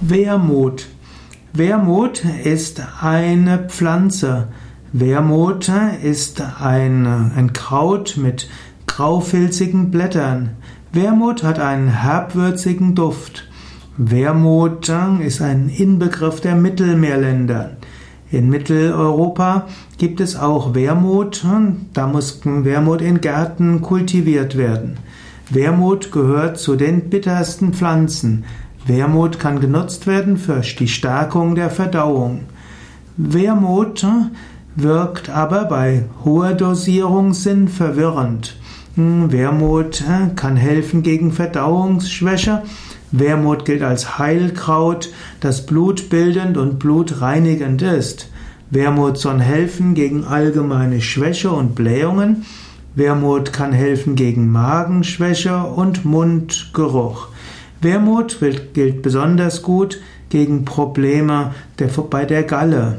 Wermut. Wermut ist eine Pflanze. Wermut ist ein, ein Kraut mit graufilzigen Blättern. Wermut hat einen herbwürzigen Duft. Wermut ist ein Inbegriff der Mittelmeerländer. In Mitteleuropa gibt es auch Wermut. Da muss Wermut in Gärten kultiviert werden. Wermut gehört zu den bittersten Pflanzen. Wermut kann genutzt werden für die Stärkung der Verdauung. Wermut wirkt aber bei hoher Dosierung sinnverwirrend. Hm, Wermut kann helfen gegen Verdauungsschwäche. Wermut gilt als Heilkraut, das blutbildend und blutreinigend ist. Wermut soll helfen gegen allgemeine Schwäche und Blähungen. Wermut kann helfen gegen Magenschwäche und Mundgeruch. Wermut gilt besonders gut gegen Probleme bei der Galle.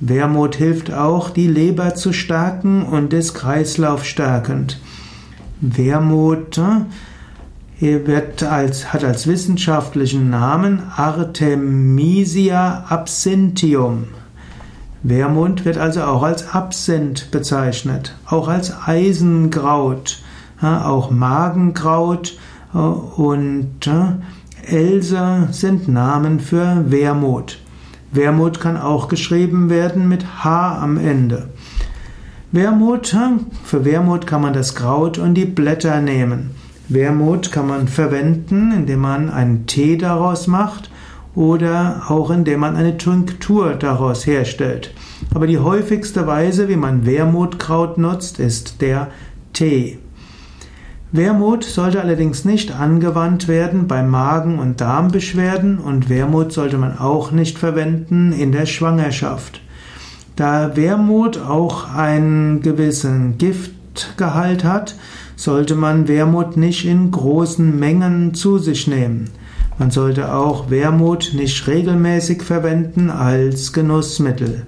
Wermut hilft auch, die Leber zu stärken und ist kreislaufstärkend. Wermut äh, wird als, hat als wissenschaftlichen Namen Artemisia absinthium. Wermut wird also auch als Absinth bezeichnet, auch als Eisenkraut, auch Magenkraut und Else sind Namen für Wermut. Wermut kann auch geschrieben werden mit H am Ende. Wermut, für Wermut kann man das Kraut und die Blätter nehmen. Wermut kann man verwenden, indem man einen Tee daraus macht oder auch indem man eine Tinktur daraus herstellt. Aber die häufigste Weise, wie man Wermutkraut nutzt, ist der Tee. Wermut sollte allerdings nicht angewandt werden bei Magen- und Darmbeschwerden und Wermut sollte man auch nicht verwenden in der Schwangerschaft. Da Wermut auch einen gewissen Giftgehalt hat, sollte man Wermut nicht in großen Mengen zu sich nehmen. Man sollte auch Wermut nicht regelmäßig verwenden als Genussmittel.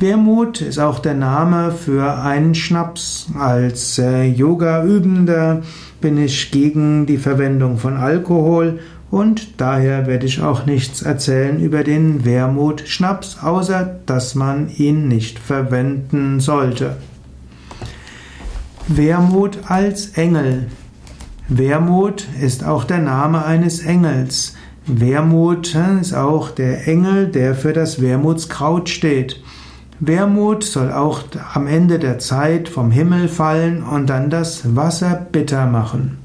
Wermut ist auch der Name für einen Schnaps. Als äh, Yoga-Übender bin ich gegen die Verwendung von Alkohol und daher werde ich auch nichts erzählen über den Wermut-Schnaps, außer dass man ihn nicht verwenden sollte. Wermut als Engel. Wermut ist auch der Name eines Engels. Wermut ist auch der Engel, der für das Wermutskraut steht. Wermut soll auch am Ende der Zeit vom Himmel fallen und dann das Wasser bitter machen.